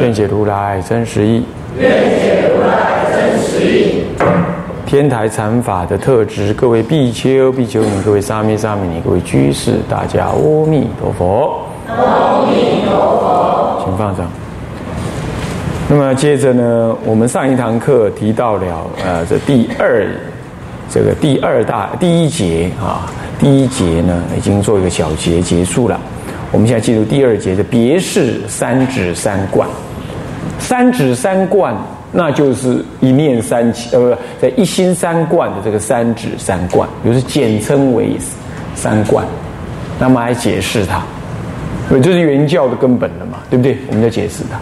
愿解如来真实义。愿解如来真实义。天台禅法的特质，各位比丘、比丘尼，各位沙弥、沙弥尼，各位居士，大家阿弥陀佛。阿弥陀佛，请放上。那么接着呢，我们上一堂课提到了呃，这第二这个第二大第一节啊，第一节呢已经做一个小结结束了。我们现在进入第二节的别是三指三观，三指三观。那就是一念三起，呃，不，在一心三观的这个三指三观，就是简称为三观。那么来解释它，这就是原教的根本了嘛，对不对？我们要解释它。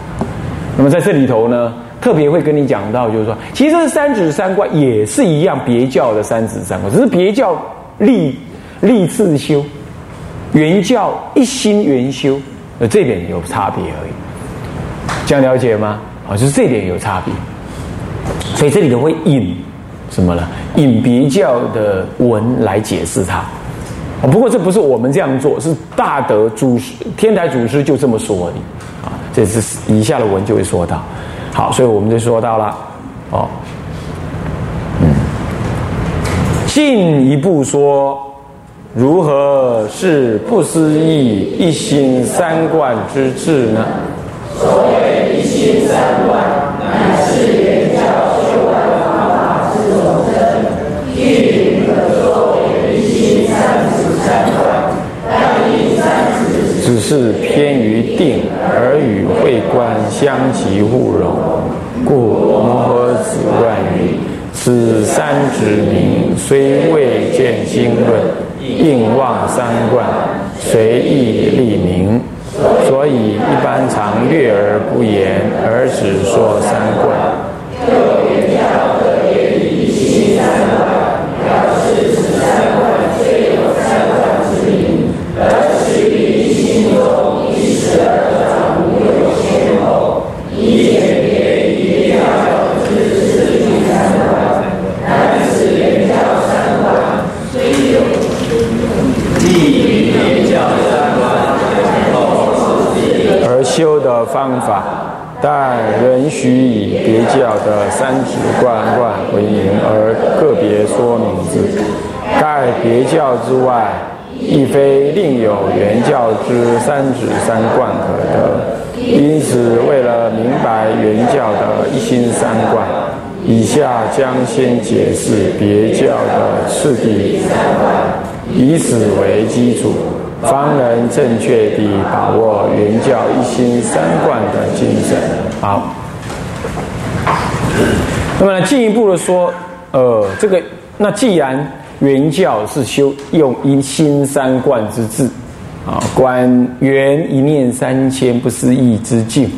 那么在这里头呢，特别会跟你讲到，就是说，其实三指三观也是一样，别教的三指三观，只是别教立立自修，原教一心原修，呃，这点有差别而已。这样了解吗？啊，就是这点有差别，所以这里头会引什么呢？引别教的文来解释它。啊，不过这不是我们这样做，是大德祖师、天台祖师就这么说的。啊，这是以下的文就会说到。好，所以我们就说到了。哦，嗯，进一步说，如何是不思议一心三观之智呢？所谓一心三观，乃是原教修观方法之总称，亦可作为一心三指三观。但因三指只是偏于定，而与慧观相即互融，故摩诃子乱云：此三指名，虽未见经论，应忘三观，随意立名。所以一般常略而不言，而只说三观。而修的方法，但仍许以别教的三指观观为名，而个别说明之。盖别教之外，亦非另有原教之三指三观可得。因此，为了明白原教的一心三观，以下将先解释别教的次第，以此为基础。方能正确地把握原教一心三观的精神。好，那么进一步的说，呃，这个那既然原教是修用一心三观之智，啊，观缘一念三千不思议之境，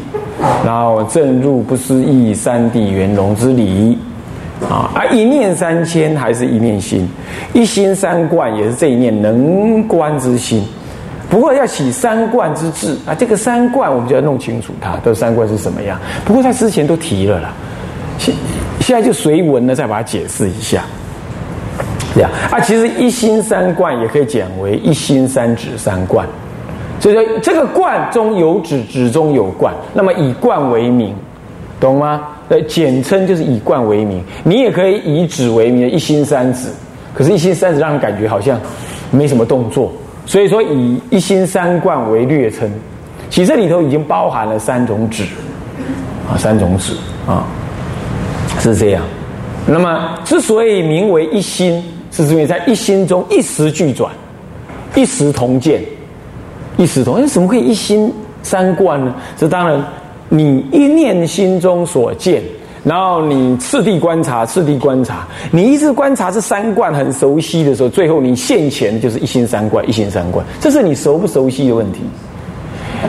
然后正入不思议三谛圆融之理，啊，而一念三千还是一念心，一心三观也是这一念能观之心。不过要起三观之志啊，这个三观我们就要弄清楚它的三观是什么样。不过在之前都提了啦，现现在就随文呢再把它解释一下。这样啊，其实一心三观也可以讲为一心三指三观，所以说这个观中有指，指中有观，那么以观为名，懂吗？呃，简称就是以观为名。你也可以以指为名，一心三指。可是，一心三指让人感觉好像没什么动作。所以说，以一心三观为略称，其实这里头已经包含了三种指，啊，三种指啊，是这样。那么，之所以名为一心，是因为在一心中一时俱转，一时同见，一时同。为什么会一心三观呢？这当然，你一念心中所见。然后你次第观察，次第观察，你一直观察这三观很熟悉的时候，最后你现前就是一心三观，一心三观，这是你熟不熟悉的问题。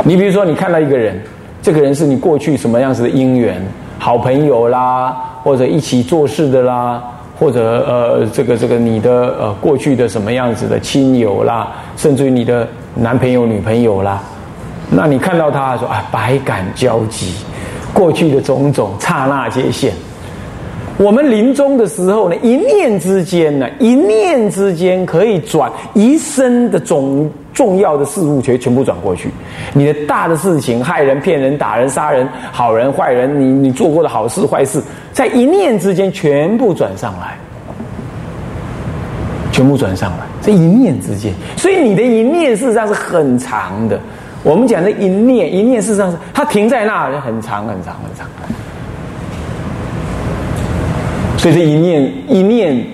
你比如说，你看到一个人，这个人是你过去什么样子的姻缘，好朋友啦，或者一起做事的啦，或者呃，这个这个你的呃过去的什么样子的亲友啦，甚至于你的男朋友、女朋友啦，那你看到他说啊，百感交集，过去的种种刹那皆现。我们临终的时候呢，一念之间呢，一念之间可以转一生的总重要的事物，全全部转过去。你的大的事情，害人、骗人、打人、杀人，好人、坏人，你你做过的好事、坏事，在一念之间全部转上来，全部转上来，这一念之间。所以你的一念事实上是很长的。我们讲的一念，一念事实上是它停在那，很长很长很长。所以这一念一念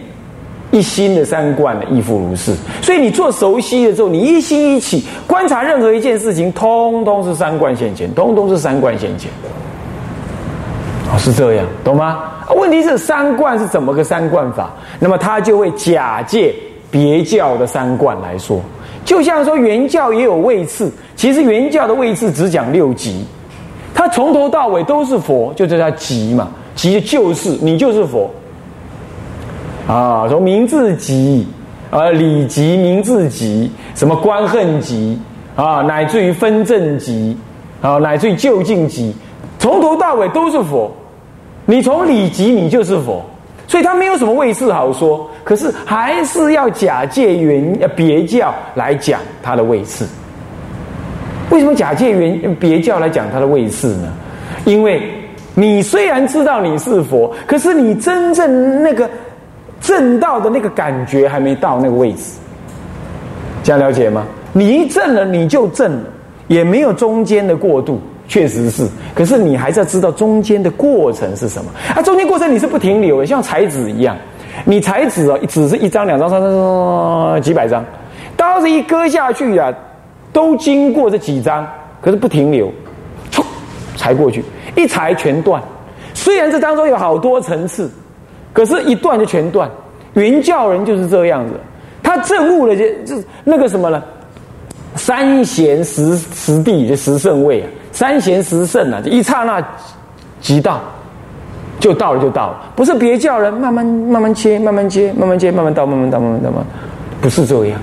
一心的三观呢，亦复如是。所以你做熟悉的时候，你一心一起观察任何一件事情，通通是三观现前，通通是三观现前。哦，是这样，懂吗？问题是三观是怎么个三观法？那么他就会假借别教的三观来说，就像说原教也有位次，其实原教的位次只讲六级，他从头到尾都是佛，就叫级嘛。级就是你就是佛啊！从名字级啊，理级、名字级，什么观恨级啊，乃至于分正级啊，乃至于究竟级，从头到尾都是佛。你从理级，你就是佛，所以他没有什么位次好说。可是还是要假借原别教来讲他的位次。为什么假借原别教来讲他的位次呢？因为。你虽然知道你是佛，可是你真正那个正道的那个感觉还没到那个位置，这样了解吗？你一正了，你就正了，也没有中间的过渡，确实是。可是你还是要知道中间的过程是什么。啊，中间过程你是不停留的，像彩纸一样，你裁纸哦，纸是一张、两张、三张、几百张，刀子一割下去啊，都经过这几张，可是不停留，唰，裁过去。一裁全断，虽然这当中有好多层次，可是一断就全断。云教人就是这样子，他证悟了就就那个什么呢？三贤十十地就十圣位啊，三贤十圣啊，一刹那即到，就到了就到了，不是别教人慢慢慢慢切，慢慢切，慢慢切，慢慢到，慢慢到，慢慢到，慢，不是这样。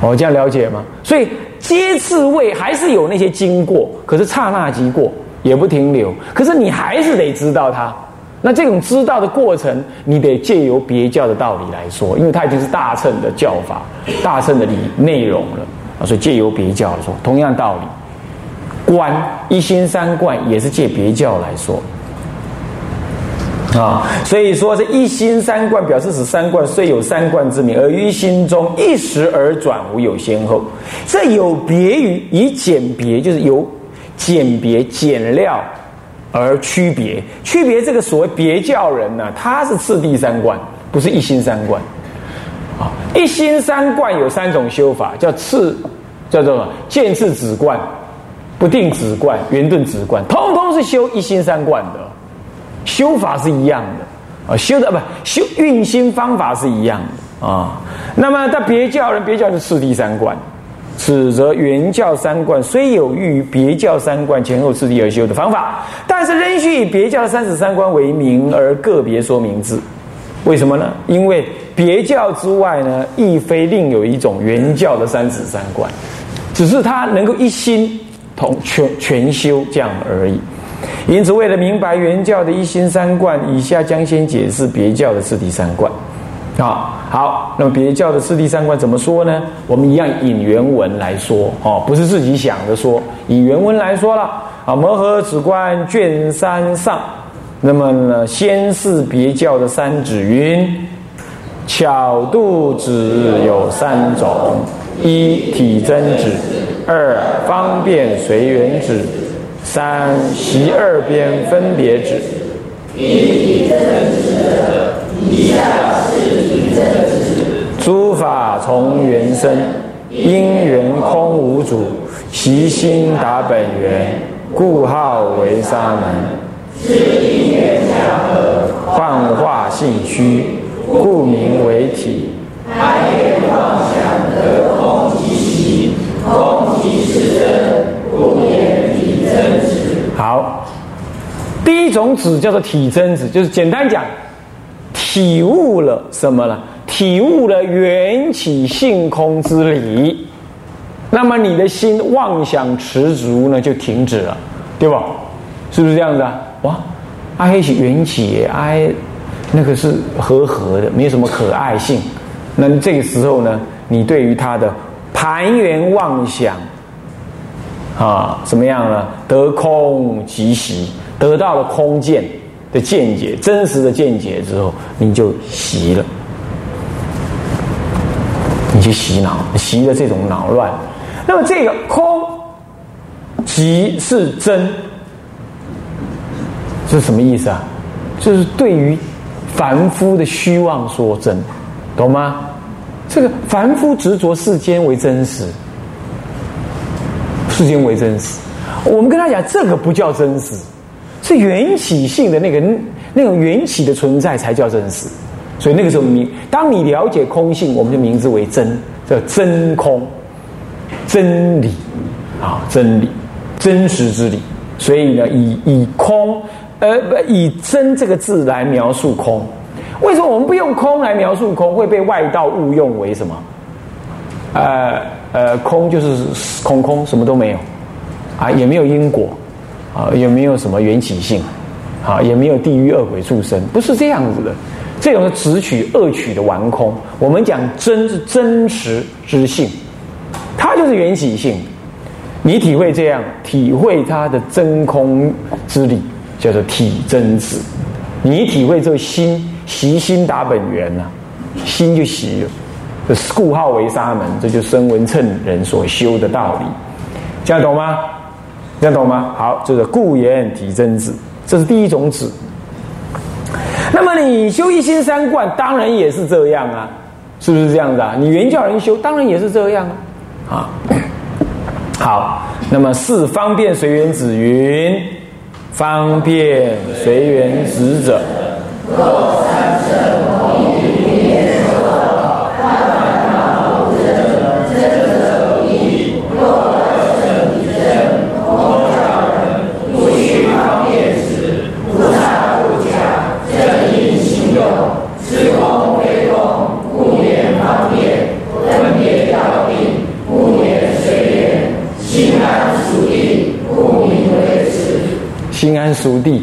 我这样了解吗？所以接次位还是有那些经过，可是刹那即过。也不停留，可是你还是得知道它。那这种知道的过程，你得借由别教的道理来说，因为它已经是大乘的教法、大乘的理内容了啊。所以借由别教说，同样道理，观一心三观也是借别教来说啊。所以说这一心三观表示使三观虽有三观之名，而于心中一时而转，无有先后。这有别于以简别，就是有。简别简料而区别，区别这个所谓别教人呢，他是次第三观，不是一心三观。啊，一心三观有三种修法，叫次，叫做什么？见次止观、不定止观、圆顿止观，通通是修一心三观的，修法是一样的啊，修的不修运心方法是一样的啊。那么在别教人，别教是次第三观。此则原教三观虽有欲于别教三观前后次第而修的方法，但是仍需以别教三十三观为名而个别说明之。为什么呢？因为别教之外呢，亦非另有一种原教的三十三观，只是他能够一心同全全修这样而已。因此，为了明白原教的一心三观，以下将先解释别教的次第三观。啊，好，那么别教的四谛三观怎么说呢？我们一样引原文来说，哦，不是自己想的说，以原文来说了。啊，摩诃止观卷三上，那么呢，先是别教的三指云：巧度指有三种，一体真指，二方便随缘指，三习二边分别指。诸法从缘生，因缘空无主，习心达本源，故号为沙门。幻化性虚，故名为体。还缘妄想得空即息，空即是真，故言体真实。好，第一种子叫做体真子，就是简单讲，体悟了什么了？体悟了缘起性空之理，那么你的心妄想持足呢，就停止了，对吧？是不是这样子啊？哇，爱是缘起，爱那个是和和的，没有什么可爱性。那这个时候呢，你对于他的盘缘妄想。啊，怎么样呢？得空即习，得到了空见的见解，真实的见解之后，你就习了，你去洗脑，习了这种脑乱。那么这个空即是真，这是什么意思啊？就是对于凡夫的虚妄说真，懂吗？这个凡夫执着世间为真实。世间为真实，我们跟他讲，这个不叫真实，是缘起性的那个那种缘起的存在才叫真实。所以那个时候，你当你了解空性，我们就名字为真，叫真空，真理啊，真理，真实之理。所以呢，以以空，呃，不以真这个字来描述空。为什么我们不用空来描述空，会被外道误用为什么？呃。呃，空就是空空，什么都没有，啊，也没有因果，啊，也没有什么缘起性，啊，也没有地狱恶鬼畜生，不是这样子的。这种是直取恶取的玩空。我们讲真是真实之性，它就是缘起性。你体会这样，体会它的真空之理，叫做体真子。你体会这心习心达本源呐，心就习了。这故号为沙门，这就是声闻乘人所修的道理，这样懂吗？这样懂吗？好，这个故言体真子，这是第一种子。那么你修一心三观，当然也是这样啊，是不是这样子啊？你原教人修，当然也是这样啊。啊，好，那么四方便随缘子云，方便随缘子者。熟地。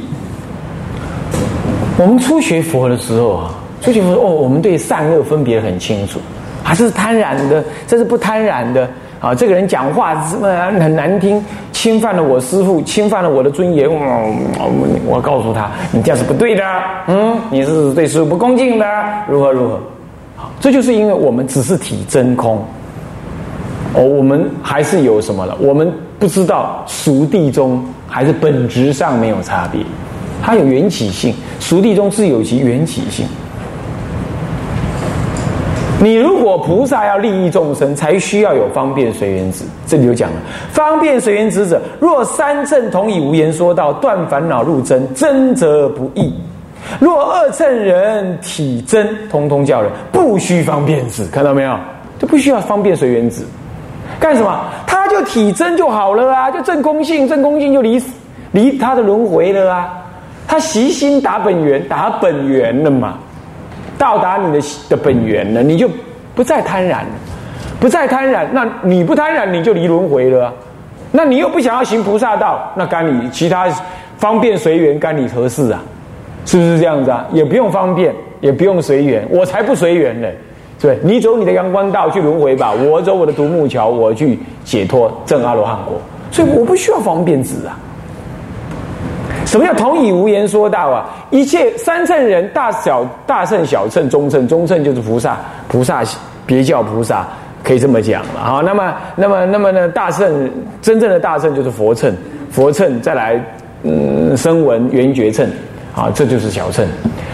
我们初学佛的时候啊，初学佛哦，我们对善恶分别很清楚，啊，这是贪婪的，这是不贪婪的啊。这个人讲话这么很难听，侵犯了我师父，侵犯了我的尊严，我我告诉他，你这样是不对的，嗯，你是对师父不恭敬的，如何如何？这就是因为我们只是体真空，哦，我们还是有什么了？我们不知道熟地中。还是本质上没有差别，它有缘起性，熟地中自有其缘起性。你如果菩萨要利益众生，才需要有方便随缘子。这里就讲了，方便随缘子者，若三乘同以无言说道，断烦恼入真，真则不易；若二乘人体真，通通叫人不需方便子。看到没有？就不需要方便随缘子。干什么？他就体真就好了啊，就正空性，正空性就离离他的轮回了啊。他习心达本源，达本源了嘛，到达你的的本源了，你就不再贪婪，不再贪婪。那你不贪婪，你就离轮回了。那你又不想要行菩萨道，那干你其他方便随缘，干你何事啊？是不是这样子啊？也不用方便，也不用随缘，我才不随缘呢。对，你走你的阳光道去轮回吧，我走我的独木桥，我去解脱证阿罗汉果。所以我不需要方便子啊。什么叫同以无言说道啊？一切三乘人，大小大乘、小乘、中乘，中乘就是菩萨，菩萨别叫菩萨可以这么讲了啊。那么，那么，那么呢？大乘真正的大乘就是佛乘，佛乘再来，嗯，声闻缘觉乘，啊，这就是小乘。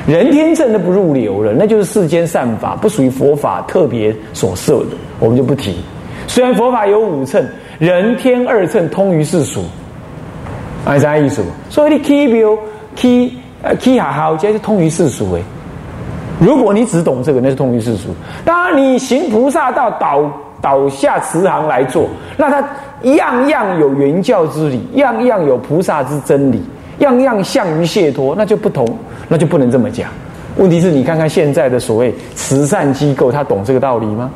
人天正都不入流了，那就是世间善法，不属于佛法特别所设的，我们就不提。虽然佛法有五乘，人天二乘通于世俗，按啥意思？所以你 key view key 呃 key 好好，这是通于世俗诶。如果你只懂这个，那是通于世俗。当然，你行菩萨道，倒倒下慈航来做，那他样样有原教之理，样样有菩萨之真理，样样向于解脱，那就不同，那就不能这么讲。问题是你看看现在的所谓慈善机构，他懂这个道理吗？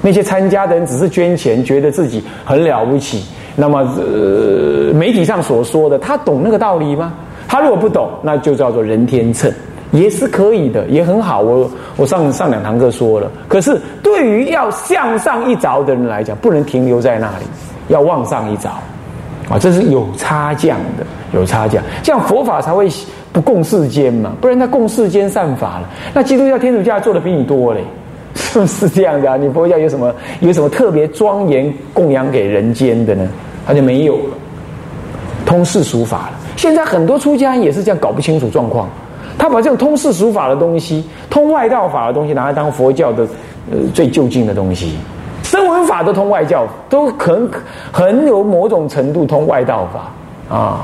那些参加的人只是捐钱，觉得自己很了不起。那么，呃，媒体上所说的，他懂那个道理吗？他如果不懂，那就叫做人天秤，也是可以的，也很好。我我上上两堂课说了，可是对于要向上一着的人来讲，不能停留在那里，要往上一着啊，这是有差降的，有差降，这样佛法才会不共世间嘛，不然他共世间善法了，那基督教、天主教做的比你多嘞。是 不是这样的啊？你佛教有什么有什么特别庄严供养给人间的呢？他就没有了，通世俗法了。现在很多出家人也是这样搞不清楚状况，他把这种通世俗法的东西、通外道法的东西拿来当佛教的呃最就近的东西，声闻法都通外教，都很很有某种程度通外道法啊，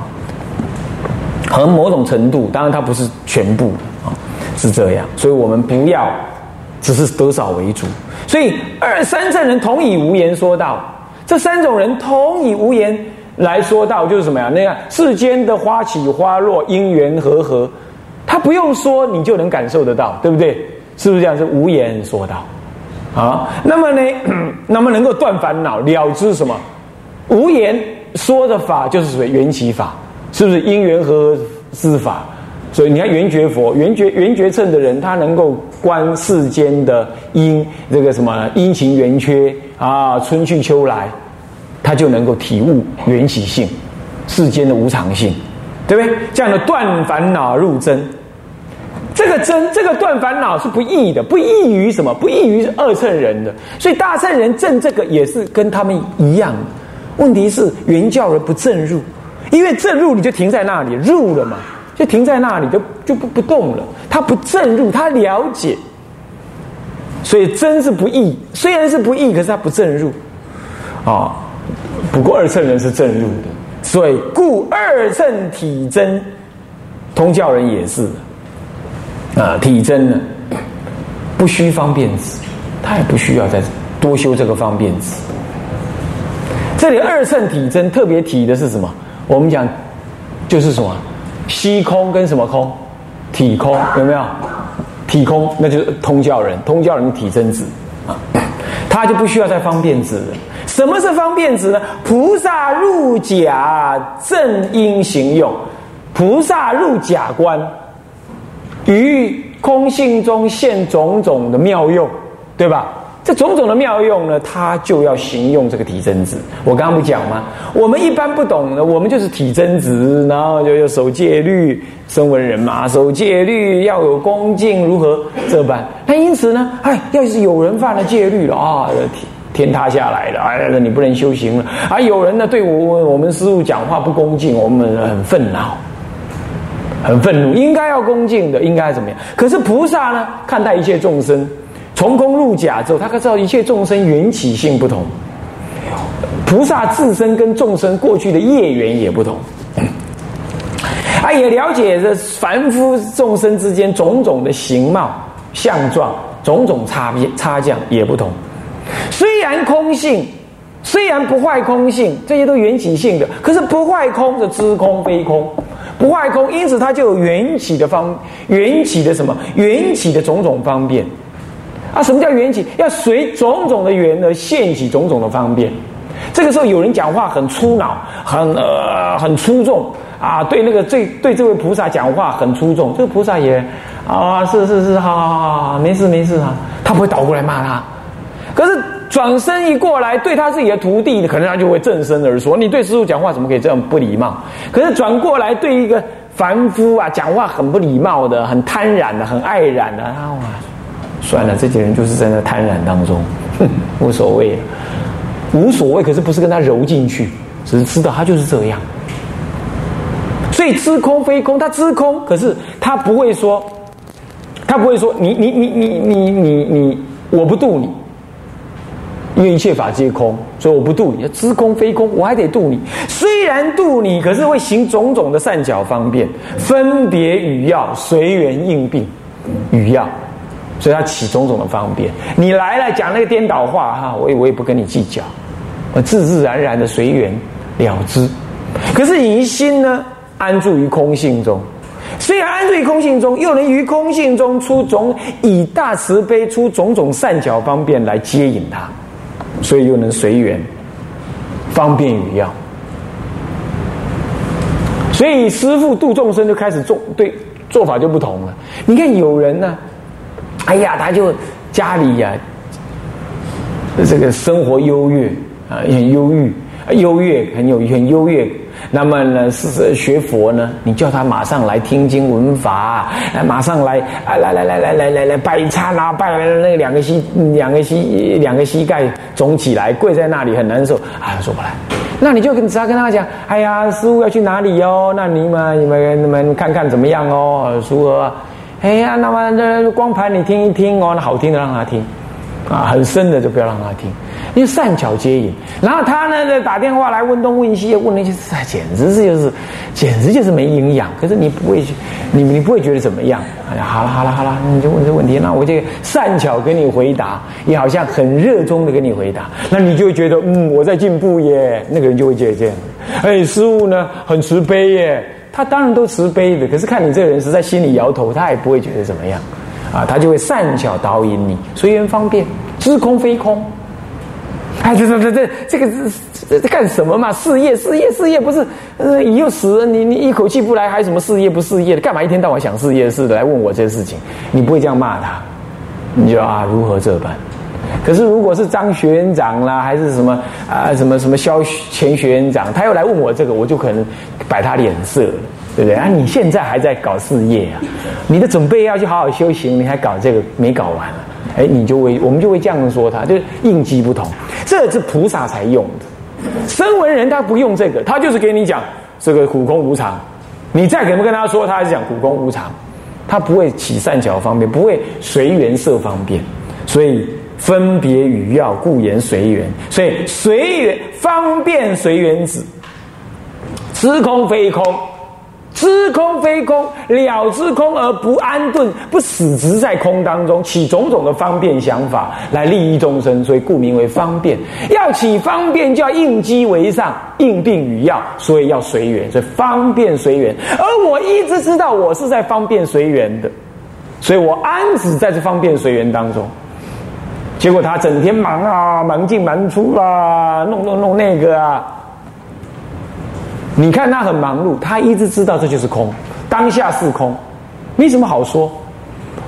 很某种程度，当然它不是全部啊，是这样，所以我们不要。只是得少为主，所以二三圣人同以无言说道。这三种人同以无言来说道，就是什么呀？那个世间的花起花落，因缘和合，他不用说，你就能感受得到，对不对？是不是这样？是无言说道啊。那么呢？那么能够断烦恼，了知什么？无言说的法就是属于缘起法，是不是因缘和之法？所以你看圆觉佛、圆觉圆觉称的人，他能够观世间的因，这个什么阴晴圆缺啊，春去秋来，他就能够体悟缘起性、世间的无常性，对不对？这样的断烦恼入真，这个真，这个断烦恼是不易的，不易于什么？不易于二乘人的。所以大乘人证这个也是跟他们一样。问题是原教人不正入，因为正入你就停在那里，入了嘛。就停在那里，就就不不动了。他不正入，他了解，所以真是不易。虽然是不易，可是他不正入啊。不过二乘人是正入的，所以故二乘体真，通教人也是啊。体真呢，不需方便子，他也不需要再多修这个方便子。这里二乘体真特别提的是什么？我们讲就是什么？虚空跟什么空？体空有没有？体空那就是通教人，通教人体真子啊，他就不需要再方便子了。什么是方便子呢？菩萨入假正因行用，菩萨入假观，于空性中现种种的妙用，对吧？这种种的妙用呢，他就要行用这个体真子。我刚刚不讲吗？我们一般不懂的，我们就是体真子，然后就要守戒律，身闻人嘛，守戒律要有恭敬，如何这般？那因此呢，哎，要是有人犯了戒律了啊，天天塌下来了，哎，那你不能修行了。而有人呢，对我我们师父讲话不恭敬，我们很愤恼，很愤怒。应该要恭敬的，应该怎么样？可是菩萨呢，看待一切众生。从空入假之后，他可知道一切众生缘起性不同，菩萨自身跟众生过去的业缘也不同，啊，也了解这凡夫众生之间种种的形貌相状，种种差别差降也不同。虽然空性，虽然不坏空性，这些都缘起性的，可是不坏空的知空非空，不坏空，因此它就有缘起的方，缘起的什么？缘起的种种方便。啊，什么叫缘起？要随种种的缘而现起种种的方便。这个时候有人讲话很粗脑，很呃很粗重啊，对那个这对这位菩萨讲话很粗重，这个菩萨也啊是是是，好好好好，没事没事啊，他不会倒过来骂他。可是转身一过来，对他自己的徒弟，可能他就会正身而说：“你对师傅讲话怎么可以这样不礼貌？”可是转过来对一个凡夫啊，讲话很不礼貌的，很贪婪的，很爱染的，啊哇！算了，这些人就是在那贪婪当中，哼，无所谓，无所谓。可是不是跟他揉进去，只是知道他就是这样。所以知空非空，他知空，可是他不会说，他不会说你你你你你你你，我不度你，因为一切法皆空，所以我不度你。知空非空，我还得度你。虽然度你，可是会行种种的善巧方便，分别语要，随缘应病语要。所以他起种种的方便，你来了讲那个颠倒话哈，我也我也不跟你计较，我自自然然的随缘了之。可是你心呢，安住于空性中，虽然安住于空性中，又能于空性中出种以大慈悲出种种善巧方便来接引他，所以又能随缘方便与药。所以师父度众生就开始做对做法就不同了。你看有人呢，哎呀，他就家里呀，这个生活优越啊，很忧郁，优越很有很优越。那么呢，是学佛呢，你叫他马上来听经闻法，马上来啊，来来来来来来来拜忏啊，拜来那两个膝两个膝两个膝盖肿起来，跪在那里很难受啊，说不来。那你就跟只要跟他讲，哎呀，师傅要去哪里哟？那你们你们你们看看怎么样哦？如何？哎呀，那么这光盘你听一听哦，那好听的让他听，啊，很深的就不要让他听，因为善巧接引。然后他呢在，打电话来问东问西，问那些，简直是就是，简直就是没营养。可是你不会去，你你不会觉得怎么样？哎呀，好了好了好了，你就问这问题，那我就善巧给你回答，也好像很热衷的给你回答，那你就会觉得嗯，我在进步耶。那个人就会觉得这样，哎，师傅呢很慈悲耶，他当然都慈悲的，可是看你这个人是在心里摇头，他也不会觉得怎么样，啊，他就会善巧导引你，随缘方便，知空非空。哎，这这这这这个是这干什么嘛？事业事业事业不是，呃，你又死了，你你一口气不来，还什么事业不事业的？干嘛一天到晚想事业似的来问我这些事情？你不会这样骂他，你就啊如何这般？可是如果是张学院长啦，还是什么啊什么什么肖前学院长，他又来问我这个，我就可能摆他脸色了，对不对？啊，你现在还在搞事业啊？你的准备要去好好修行，你还搞这个没搞完？哎，你就会，我们就会这样说他，就是应机不同，这是菩萨才用的。声闻人他不用这个，他就是给你讲这个苦空无常。你再怎么跟他说，他还是讲苦空无常，他不会起善巧方便，不会随缘设方便，所以分别与要，故言随缘。所以随缘方便随缘子，知空非空。知空非空，了知空而不安顿，不死执在空当中，起种种的方便想法来利益众生，所以故名为方便。要起方便，就要应机为上，应病与药，所以要随缘，所以方便随缘。而我一直知道我是在方便随缘的，所以我安止在这方便随缘当中。结果他整天忙啊，忙进忙出啊，弄弄弄那个啊。你看他很忙碌，他一直知道这就是空，当下是空，没什么好说，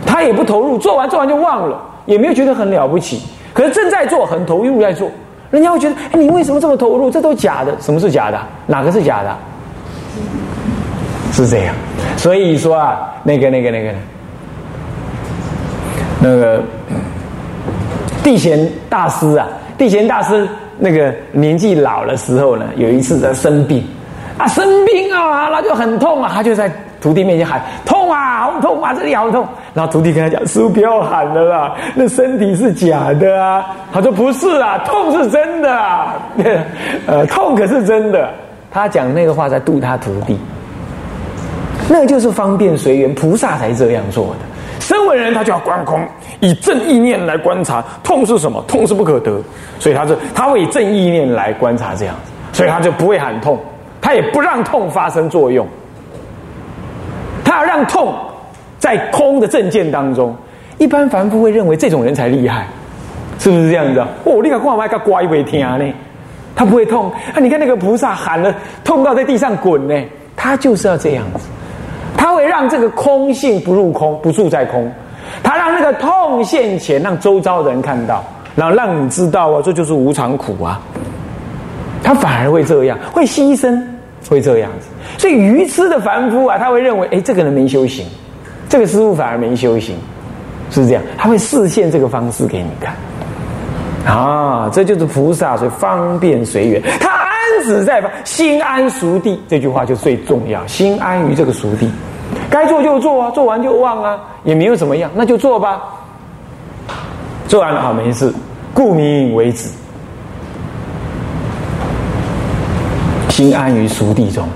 他也不投入，做完做完就忘了，也没有觉得很了不起。可是正在做，很投入在做，人家会觉得，哎，你为什么这么投入？这都假的，什么是假的？哪个是假的？是这样。所以说啊，那个、那个、那个、那个地贤大师啊，地贤大师那个年纪老的时候呢，有一次在生病。啊，生病啊，那就很痛啊，他就在徒弟面前喊：“痛啊，好痛啊，这里好痛。”然后徒弟跟他讲：“师傅不要喊了啦，那身体是假的啊。”他说：“不是啊，痛是真的啊，呃，痛可是真的。”他讲那个话在度他徒弟，那就是方便随缘，菩萨才这样做的。身为人，他就要观空，以正意念来观察痛是什么，痛是不可得，所以他是他会以正意念来观察这样子，所以他就不会喊痛。他也不让痛发生作用，他要让痛在空的正见当中。一般凡夫会认为这种人才厉害，是不是这样子？哦，你看光嘛，个乖会听呢，他不会痛。啊，你看那个菩萨喊了，痛到在地上滚呢，他就是要这样子。他会让这个空性不入空，不住在空。他让那个痛现前，让周遭人看到，然后让你知道啊，这就是无常苦啊。他反而会这样，会牺牲。会这样子，所以愚痴的凡夫啊，他会认为，哎，这个人没修行，这个师傅反而没修行，是这样，他会示现这个方式给你看，啊，这就是菩萨，所以方便随缘，他安止在心安熟地，这句话就最重要，心安于这个熟地，该做就做啊，做完就忘啊，也没有怎么样，那就做吧，做完了好没事，故名为止。心安于熟地中。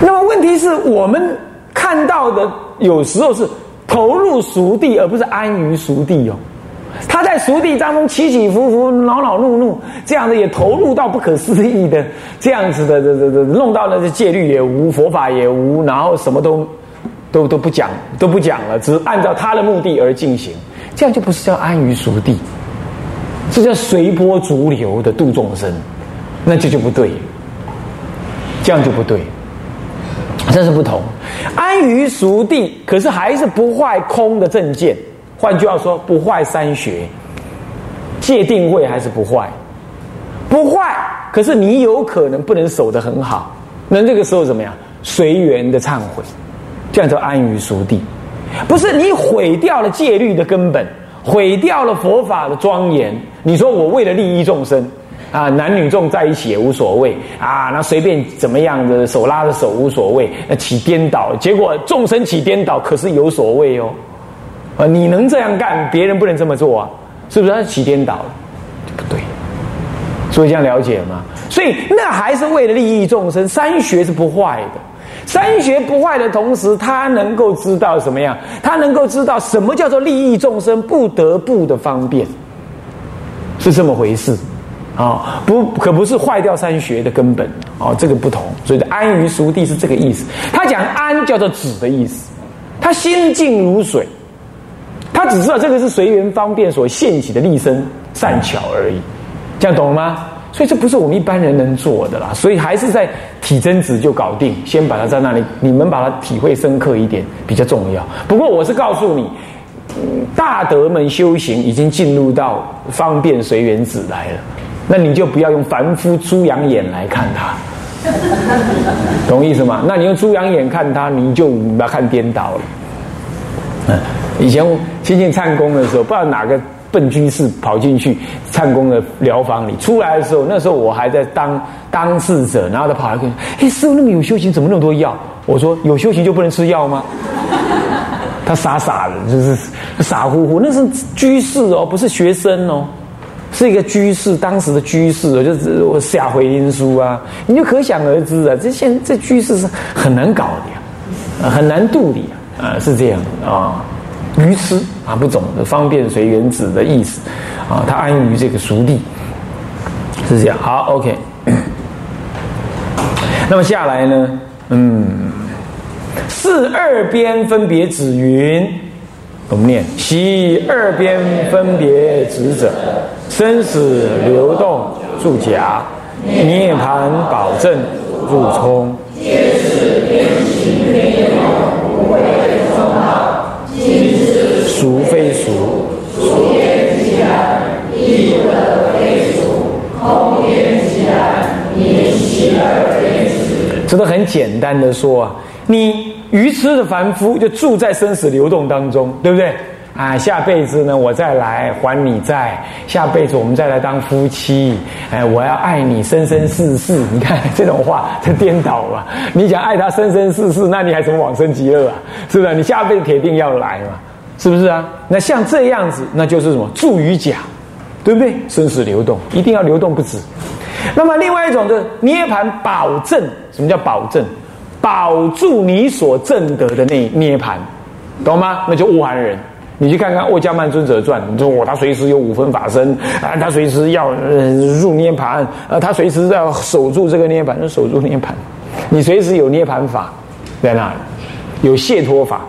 那么问题是我们看到的有时候是投入熟地，而不是安于熟地哦。他在熟地当中起起伏伏、恼恼怒怒，这样子也投入到不可思议的这样子的，这这这弄到那些戒律也无，佛法也无，然后什么都都都不讲，都不讲了，只按照他的目的而进行，这样就不是叫安于熟地，这叫随波逐流的度众生，那这就不对，这样就不对，这是不同。安于熟地，可是还是不坏空的正见。换句话说，不坏三学，界定位还是不坏，不坏。可是你有可能不能守得很好，那这个时候怎么样？随缘的忏悔，这样叫安于熟地。不是你毁掉了戒律的根本，毁掉了佛法的庄严。你说我为了利益众生啊，男女众在一起也无所谓啊，那随便怎么样的手拉着手无所谓，那起颠倒，结果众生起颠倒，可是有所谓哦。啊，你能这样干，别人不能这么做啊，是不是？他起颠倒了，不对。所以这样了解吗？所以那还是为了利益众生，三学是不坏的。三学不坏的同时，他能够知道什么样？他能够知道什么叫做利益众生不得不的方便，是这么回事啊？不，可不是坏掉三学的根本哦，这个不同。所以安于熟地是这个意思。他讲安叫做止的意思，他心静如水。他只知道这个是随缘方便所现起的立身善巧而已，这样懂了吗？所以这不是我们一般人能做的啦。所以还是在体真子就搞定，先把它在那里，你们把它体会深刻一点比较重要。不过我是告诉你，大德们修行已经进入到方便随缘子来了，那你就不要用凡夫猪羊眼来看他，懂意思吗？那你用猪羊眼看他，你就把看颠倒了。嗯。以前亲近唱功的时候，不知道哪个笨居士跑进去唱功的疗房里，出来的时候，那时候我还在当当事者，然后他跑来跟：“哎，师傅那么有修行，怎么那么多药？”我说：“有修行就不能吃药吗？”他傻傻的，就是傻乎乎。那是居士哦，不是学生哦，是一个居士，当时的居士哦，就是我下回音书啊，你就可想而知啊，这现这居士是很难搞的呀，很难度的呀，啊，是这样啊。愚痴啊，不懂的方便随缘子的意思啊，他安于这个熟地，是这样。好，OK。那么下来呢，嗯，四二边分别指云，我们念：习二边分别指者，生死流动住假，涅盘保证入冲。孰非孰？孰言其然？亦不得非孰？空言其然？名其而非实。这都很简单的说啊，你愚痴的凡夫就住在生死流动当中，对不对？啊，下辈子呢，我再来还你债；下辈子我们再来当夫妻。哎，我要爱你生生世世。你看这种话，这颠倒了。你想爱他生生世世，那你还怎么往生极乐啊？是不是？你下辈子铁定要来嘛？是不是啊？那像这样子，那就是什么助于假，对不对？生死流动，一定要流动不止。那么另外一种的涅盘保证，什么叫保证？保住你所证得的那涅盘，懂吗？那就悟寒人。你去看看《沃迦曼尊者传》，你说我他随时有五分法身啊，他随时要入涅盘啊，他随时要守住这个涅盘，守住涅盘。你随时有涅盘法在那里，有解脱法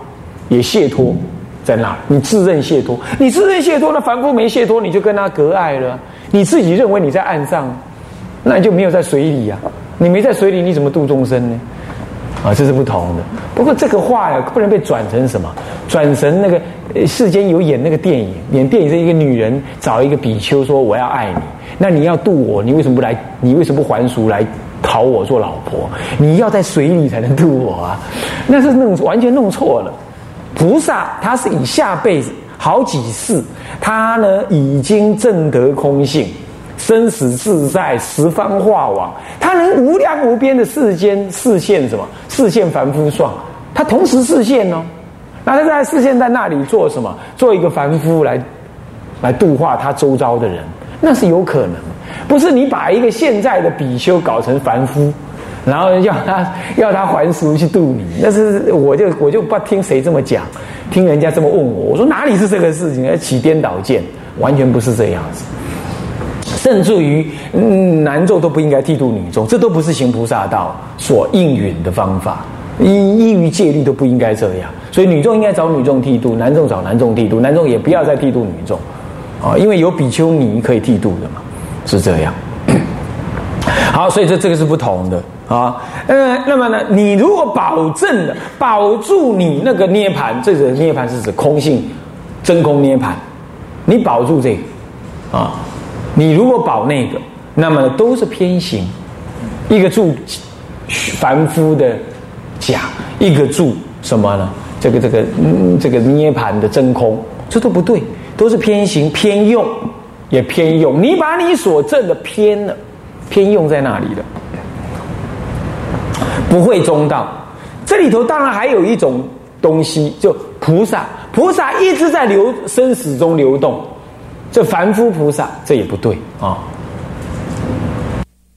也解脱。在那里，你自认解脱，你自认解脱，那凡夫没解脱，你就跟他隔爱了。你自己认为你在岸上，那你就没有在水里呀。你没在水里，你怎么度众生呢？啊，这是不同的。不过这个话呀，不能被转成什么？转成那个世间有演那个电影，演电影是一个女人找一个比丘说：“我要爱你，那你要渡我，你为什么不来？你为什么不还俗来讨我做老婆？你要在水里才能渡我啊？那是弄完全弄错了。”菩萨他是以下辈子好几世，他呢已经证得空性，生死自在，十方化网，他能无量无边的世间视现什么？视现凡夫状，他同时视现哦。那他在视现在那里做什么？做一个凡夫来，来度化他周遭的人，那是有可能。不是你把一个现在的比丘搞成凡夫。然后要他要他还俗去度你，那是我就我就不听谁这么讲，听人家这么问我，我说哪里是这个事情？要起颠倒见完全不是这样子。甚至于，男众都不应该剃度女众，这都不是行菩萨道所应允的方法。依依于戒律都不应该这样，所以女众应该找女众剃度，男众找男众剃度，男众也不要再剃度女众，啊，因为有比丘尼可以剃度的嘛，是这样。好，所以这这个是不同的啊。呃，那么呢，你如果保证了保住你那个涅盘，这个涅盘是指空性真空涅盘，你保住这个啊，你如果保那个，那么都是偏行，一个住凡夫的。假一个住什么呢？这个这个嗯，这个涅盘的真空，这都不对，都是偏行偏用，也偏用。你把你所证的偏了，偏用在那里了，不会中道。这里头当然还有一种东西，就菩萨，菩萨一直在流生死中流动，这凡夫菩萨这也不对啊。